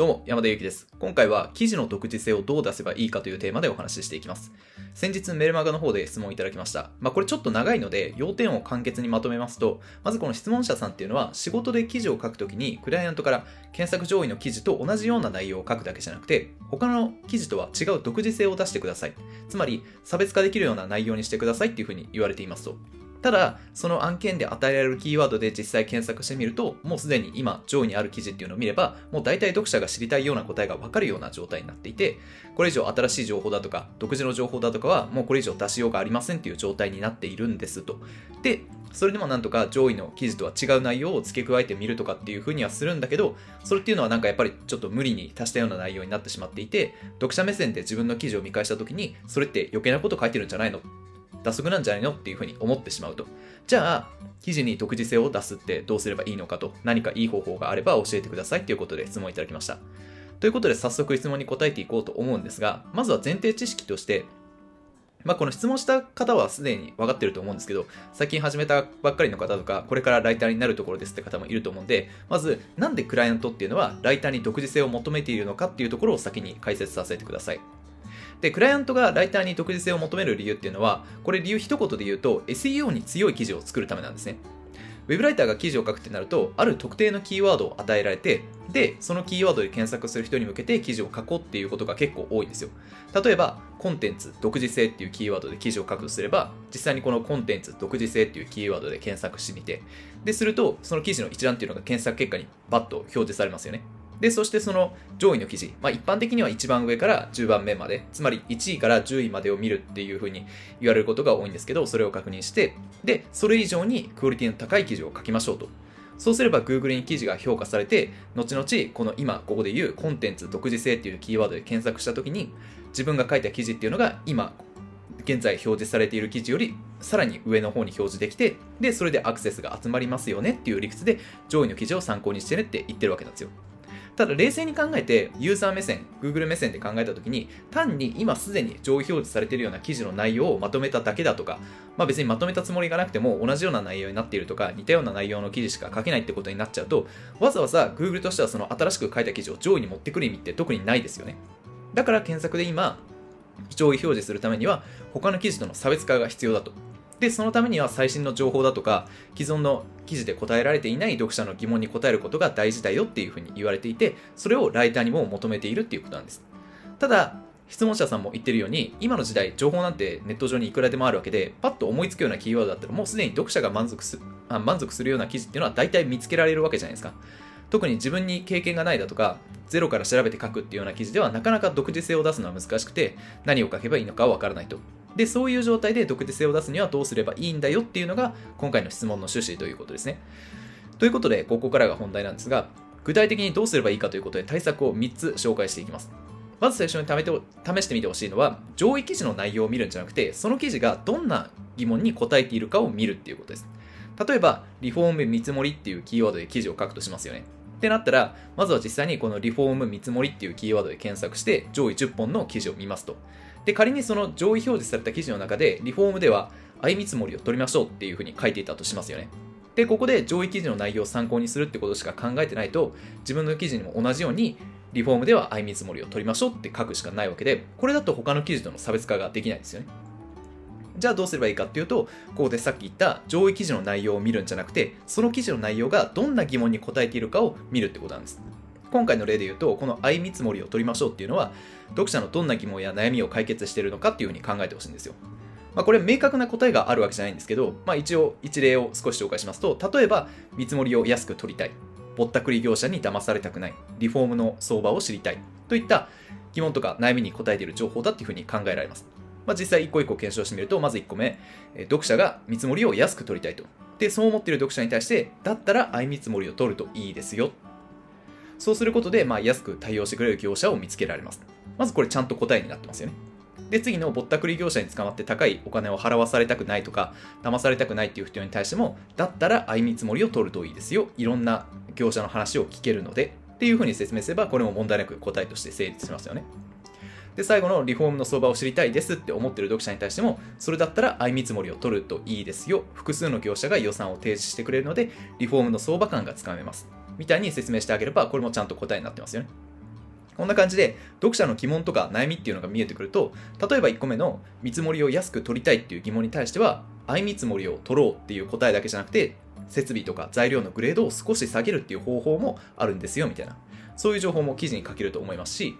どうも、山田ゆきです。今回は記事の独自性をどう出せばいいかというテーマでお話ししていきます。先日メルマガの方で質問いただきました。まあこれちょっと長いので、要点を簡潔にまとめますと、まずこの質問者さんっていうのは仕事で記事を書くときにクライアントから検索上位の記事と同じような内容を書くだけじゃなくて、他の記事とは違う独自性を出してください。つまり、差別化できるような内容にしてくださいっていうふうに言われていますと。ただ、その案件で与えられるキーワードで実際検索してみると、もうすでに今上位にある記事っていうのを見れば、もう大体読者が知りたいような答えがわかるような状態になっていて、これ以上新しい情報だとか、独自の情報だとかは、もうこれ以上出しようがありませんっていう状態になっているんですと。で、それでもなんとか上位の記事とは違う内容を付け加えてみるとかっていう風にはするんだけど、それっていうのはなんかやっぱりちょっと無理に足したような内容になってしまっていて、読者目線で自分の記事を見返した時に、それって余計なこと書いてるんじゃないの打足なんじゃないのっていうふうに思ってしまうと。じゃあ、記事に独自性を出すってどうすればいいのかと、何かいい方法があれば教えてくださいということで質問いただきました。ということで早速質問に答えていこうと思うんですが、まずは前提知識として、まあ、この質問した方はすでに分かってると思うんですけど、最近始めたばっかりの方とか、これからライターになるところですって方もいると思うんで、まず、なんでクライアントっていうのはライターに独自性を求めているのかっていうところを先に解説させてください。で、クライアントがライターに独自性を求める理由っていうのは、これ理由一言で言うと、SEO に強い記事を作るためなんですね。ウェブライターが記事を書くってなると、ある特定のキーワードを与えられて、で、そのキーワードで検索する人に向けて記事を書こうっていうことが結構多いんですよ。例えば、コンテンツ、独自性っていうキーワードで記事を書くとすれば、実際にこのコンテンツ、独自性っていうキーワードで検索してみて、で、すると、その記事の一覧っていうのが検索結果にバッと表示されますよね。で、そしてその上位の記事、まあ、一般的には一番上から10番目まで、つまり1位から10位までを見るっていうふうに言われることが多いんですけど、それを確認して、で、それ以上にクオリティの高い記事を書きましょうと。そうすれば Google に記事が評価されて、後々この今ここで言うコンテンツ独自性っていうキーワードで検索したときに、自分が書いた記事っていうのが今現在表示されている記事よりさらに上の方に表示できて、で、それでアクセスが集まりますよねっていう理屈で上位の記事を参考にしてねって言ってるわけなんですよ。ただ冷静に考えてユーザー目線 Google 目線で考えた時に単に今すでに上位表示されているような記事の内容をまとめただけだとか、まあ、別にまとめたつもりがなくても同じような内容になっているとか似たような内容の記事しか書けないってことになっちゃうとわざわざ Google としてはその新しく書いた記事を上位に持ってくる意味って特にないですよね。だから検索で今上位表示するためには他の記事との差別化が必要だと。で、そのためには最新の情報だとか、既存の記事で答えられていない読者の疑問に答えることが大事だよっていうふうに言われていて、それをライターにも求めているっていうことなんです。ただ、質問者さんも言ってるように、今の時代、情報なんてネット上にいくらでもあるわけで、パッと思いつくようなキーワードだったら、もうすでに読者が満足すあ満足するような記事っていうのは大体見つけられるわけじゃないですか。特に自分に経験がないだとか、ゼロから調べて書くっていうような記事では、なかなか独自性を出すのは難しくて、何を書けばいいのかわからないと。で、そういう状態で独自性を出すにはどうすればいいんだよっていうのが今回の質問の趣旨ということですね。ということで、ここからが本題なんですが、具体的にどうすればいいかということで対策を3つ紹介していきます。まず最初に試してみてほしいのは、上位記事の内容を見るんじゃなくて、その記事がどんな疑問に答えているかを見るっていうことです。例えば、リフォーム見積もりっていうキーワードで記事を書くとしますよね。ってなったら、まずは実際にこのリフォーム見積もりっていうキーワードで検索して、上位10本の記事を見ますと。で、仮にその上位表示された記事の中で、リフォームでは相見積もりを取りましょうっていうふうに書いていたとしますよね。で、ここで上位記事の内容を参考にするってことしか考えてないと、自分の記事にも同じように、リフォームでは相見積もりを取りましょうって書くしかないわけで、これだと他の記事との差別化ができないですよね。じゃあどうすればいいかっていうと、ここでさっき言った上位記事の内容を見るんじゃなくて、その記事の内容がどんな疑問に答えているかを見るってことなんです。今回の例で言うと、この相見積もりを取りましょうっていうのは、読者のどんな疑問や悩みを解決しているのかっていうふうに考えてほしいんですよ。まあ、これ明確な答えがあるわけじゃないんですけど、まあ、一応一例を少し紹介しますと、例えば見積もりを安く取りたい、ぼったくり業者に騙されたくない、リフォームの相場を知りたいといった疑問とか悩みに答えている情報だっていうふうに考えられます。まあ、実際一個一個検証してみると、まず1個目、読者が見積もりを安く取りたいと。で、そう思っている読者に対して、だったら相見積もりを取るといいですよ。そうすることで、まあ、安く対応してくれる業者を見つけられます。まずこれちゃんと答えになってますよね。で、次のぼったくり業者に捕まって高いお金を払わされたくないとか、騙されたくないっていう人に対しても、だったら相見積もりを取るといいですよ。いろんな業者の話を聞けるので、っていうふうに説明すれば、これも問題なく答えとして成立しますよね。で、最後のリフォームの相場を知りたいですって思ってる読者に対しても、それだったら相見積もりを取るといいですよ。複数の業者が予算を提示してくれるので、リフォームの相場感がつかめます。みたいに説明してあげれば、これもちゃんと答えになってますよね。こんな感じで読者の疑問とか悩みっていうのが見えてくると例えば1個目の見積もりを安く取りたいっていう疑問に対しては相見積もりを取ろうっていう答えだけじゃなくて設備とか材料のグレードを少し下げるっていう方法もあるんですよみたいなそういう情報も記事に書けると思いますし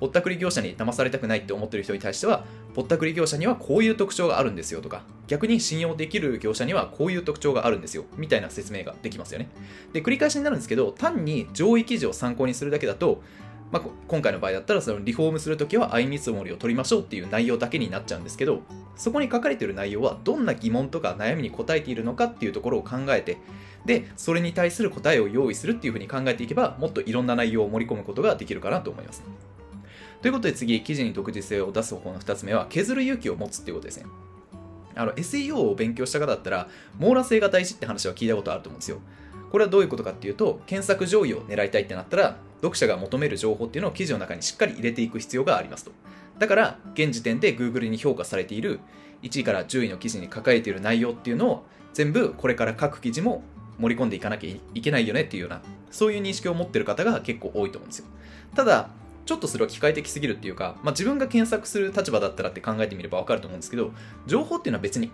ぼったくり業者に騙されたくないって思ってる人に対してはぼったくり業者にはこういう特徴があるんですよとか逆に信用できる業者にはこういう特徴があるんですよみたいな説明ができますよね。で繰り返しになるんですけど単に上位記事を参考にするだけだとまあ、今回の場合だったらそのリフォームするときは相見積もりを取りましょうっていう内容だけになっちゃうんですけどそこに書かれている内容はどんな疑問とか悩みに答えているのかっていうところを考えてでそれに対する答えを用意するっていうふうに考えていけばもっといろんな内容を盛り込むことができるかなと思います。ということで次記事に独自性を出す方法の2つ目は削る勇気を持つっていうことですね。あの SEO を勉強した方だったら網羅性が大事って話は聞いたことあると思うんですよ。これはどういうことかっていうと検索上位を狙いたいってなったら読者が求める情報っていうのを記事の中にしっかり入れていく必要がありますと。だから、現時点で Google に評価されている1位から10位の記事に書かれている内容っていうのを全部これから各記事も盛り込んでいかなきゃいけないよねっていうような、そういう認識を持ってる方が結構多いと思うんですよ。ただ、ちょっとそれは機械的すぎるっていうか、まあ、自分が検索する立場だったらって考えてみれば分かると思うんですけど、情報っていうのは別に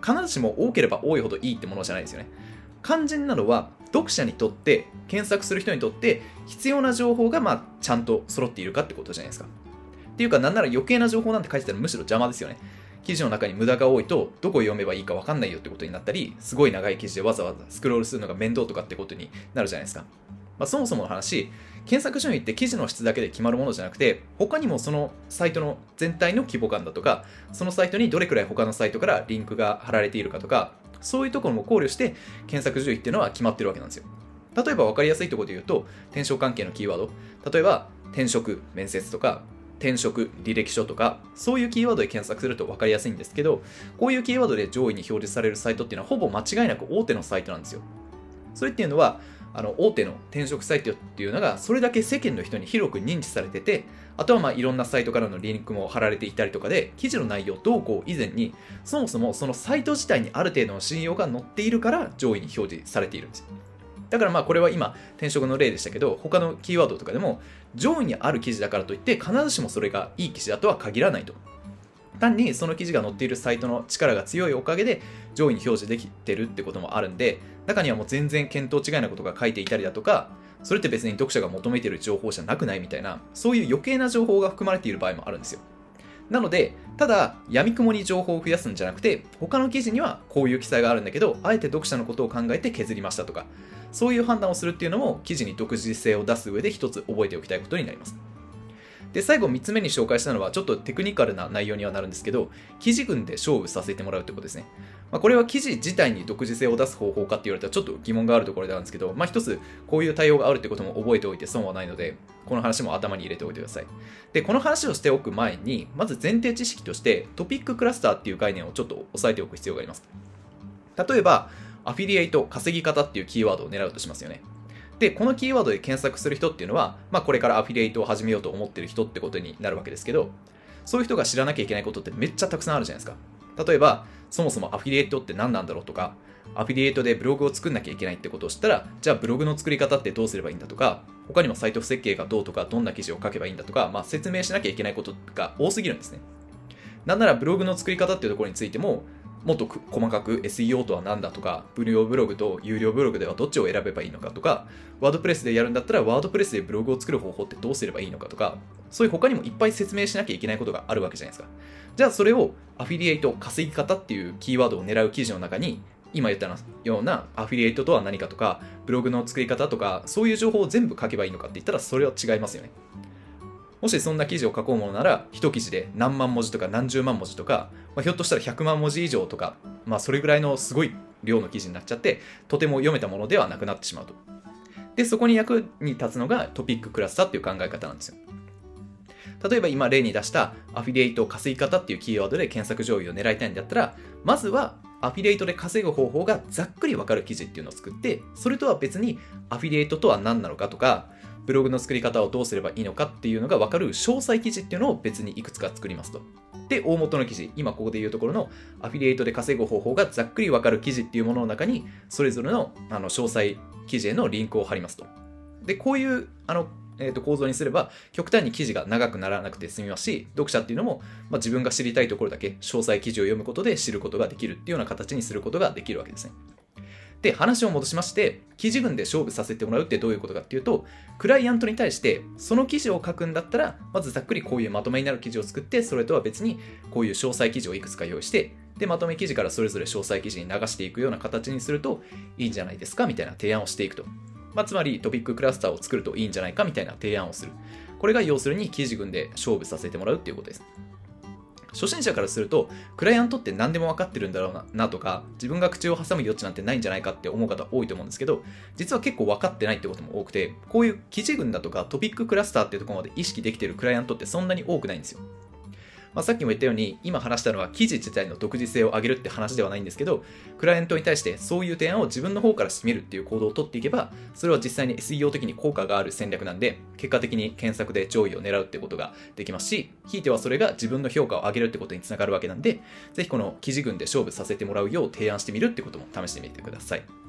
必ずしも多ければ多いほどいいってものじゃないですよね。肝心なのは読者にとって検索する人にとって必要な情報がまあちゃんと揃っているかってことじゃないですか。っていうかなんなら余計な情報なんて書いてたらむしろ邪魔ですよね。記事の中に無駄が多いとどこを読めばいいか分かんないよってことになったりすごい長い記事でわざわざスクロールするのが面倒とかってことになるじゃないですか、まあ、そもそもの話検索順位って記事の質だけで決まるものじゃなくて他にもそのサイトの全体の規模感だとかそのサイトにどれくらい他のサイトからリンクが貼られているかとかそういうところも考慮して検索順位っていうのは決まってるわけなんですよ。例えば分かりやすいところで言うと、転職関係のキーワード。例えば、転職、面接とか、転職、履歴書とか、そういうキーワードで検索すると分かりやすいんですけど、こういうキーワードで上位に表示されるサイトっていうのはほぼ間違いなく大手のサイトなんですよ。それっていうのは、あの大手の転職サイトっていうのがそれだけ世間の人に広く認知されててあとはまあいろんなサイトからのリンクも貼られていたりとかで記事の内容どうこう以前にそもそもそのサイト自体にある程度の信用が載っているから上位に表示されているんですだからまあこれは今転職の例でしたけど他のキーワードとかでも上位にある記事だからといって必ずしもそれがいい記事だとは限らないと。単にその記事が載っているサイトの力が強いおかげで上位に表示できてるってこともあるんで中にはもう全然見当違いなことが書いていたりだとかそれって別に読者が求めている情報じゃなくないみたいなそういう余計な情報が含まれている場合もあるんですよ。なのでただ闇雲に情報を増やすんじゃなくて他の記事にはこういう記載があるんだけどあえて読者のことを考えて削りましたとかそういう判断をするっていうのも記事に独自性を出す上で一つ覚えておきたいことになります。で、最後3つ目に紹介したのは、ちょっとテクニカルな内容にはなるんですけど、記事群で勝負させてもらうってことですね。まあ、これは記事自体に独自性を出す方法かって言われたらちょっと疑問があるところであるんですけど、まあ、一つこういう対応があるってことも覚えておいて損はないので、この話も頭に入れておいてください。で、この話をしておく前に、まず前提知識としてトピッククラスターっていう概念をちょっと押さえておく必要があります。例えば、アフィリエイト稼ぎ方っていうキーワードを狙うとしますよね。で、このキーワードで検索する人っていうのは、まあ、これからアフィリエイトを始めようと思ってる人ってことになるわけですけど、そういう人が知らなきゃいけないことってめっちゃたくさんあるじゃないですか。例えば、そもそもアフィリエイトって何なんだろうとか、アフィリエイトでブログを作んなきゃいけないってことを知ったら、じゃあブログの作り方ってどうすればいいんだとか、他にもサイト設計がどうとか、どんな記事を書けばいいんだとか、まあ、説明しなきゃいけないことが多すぎるんですね。なんならブログの作り方っていうところについても、もっと細かく SEO とは何だとか、無料ブログと有料ブログではどっちを選べばいいのかとか、ワードプレスでやるんだったらワードプレスでブログを作る方法ってどうすればいいのかとか、そういう他にもいっぱい説明しなきゃいけないことがあるわけじゃないですか。じゃあそれをアフィリエイト稼ぎ方っていうキーワードを狙う記事の中に、今言ったようなアフィリエイトとは何かとか、ブログの作り方とか、そういう情報を全部書けばいいのかって言ったらそれは違いますよね。もしそんな記事を書こうものなら、一記事で何万文字とか何十万文字とか、まあ、ひょっとしたら100万文字以上とか、まあ、それぐらいのすごい量の記事になっちゃって、とても読めたものではなくなってしまうと。で、そこに役に立つのがトピッククラスターっていう考え方なんですよ。例えば今例に出したアフィリエイト稼ぎ方っていうキーワードで検索上位を狙いたいんだったら、まずはアフィリエイトで稼ぐ方法がざっくりわかる記事っていうのを作って、それとは別にアフィリエイトとは何なのかとか、ブログの作り方をどうすればいいのかっていうのが分かる詳細記事っていうのを別にいくつか作りますと。で、大元の記事、今ここで言うところのアフィリエイトで稼ぐ方法がざっくり分かる記事っていうものの中に、それぞれのあの詳細記事へのリンクを貼りますと。で、こういうあのえー、と構造にすれば極端に記事が長くならなくて済みますし読者っていうのも、まあ、自分が知りたいところだけ詳細記事を読むことで知ることができるっていうような形にすることができるわけですね。で、話を戻しまして、記事群で勝負させてもらうってどういうことかっていうと、クライアントに対して、その記事を書くんだったら、まずざっくりこういうまとめになる記事を作って、それとは別にこういう詳細記事をいくつか用意して、で、まとめ記事からそれぞれ詳細記事に流していくような形にするといいんじゃないですかみたいな提案をしていくと。まあ、つまりトピッククラスターを作るといいんじゃないかみたいな提案をする。これが要するに記事群で勝負させてもらうっていうことです。初心者からすると、クライアントって何でも分かってるんだろうなとか、自分が口を挟む余地なんてないんじゃないかって思う方多いと思うんですけど、実は結構分かってないってことも多くて、こういう記事群だとかトピッククラスターっていうところまで意識できてるクライアントってそんなに多くないんですよ。まあ、さっきも言ったように、今話したのは記事自体の独自性を上げるって話ではないんですけど、クライアントに対してそういう提案を自分の方からしてみるっていう行動をとっていけば、それは実際に SEO 的に効果がある戦略なんで、結果的に検索で上位を狙うってことができますし、ひいてはそれが自分の評価を上げるってことにつながるわけなんで、ぜひこの記事群で勝負させてもらうよう提案してみるってことも試してみてください。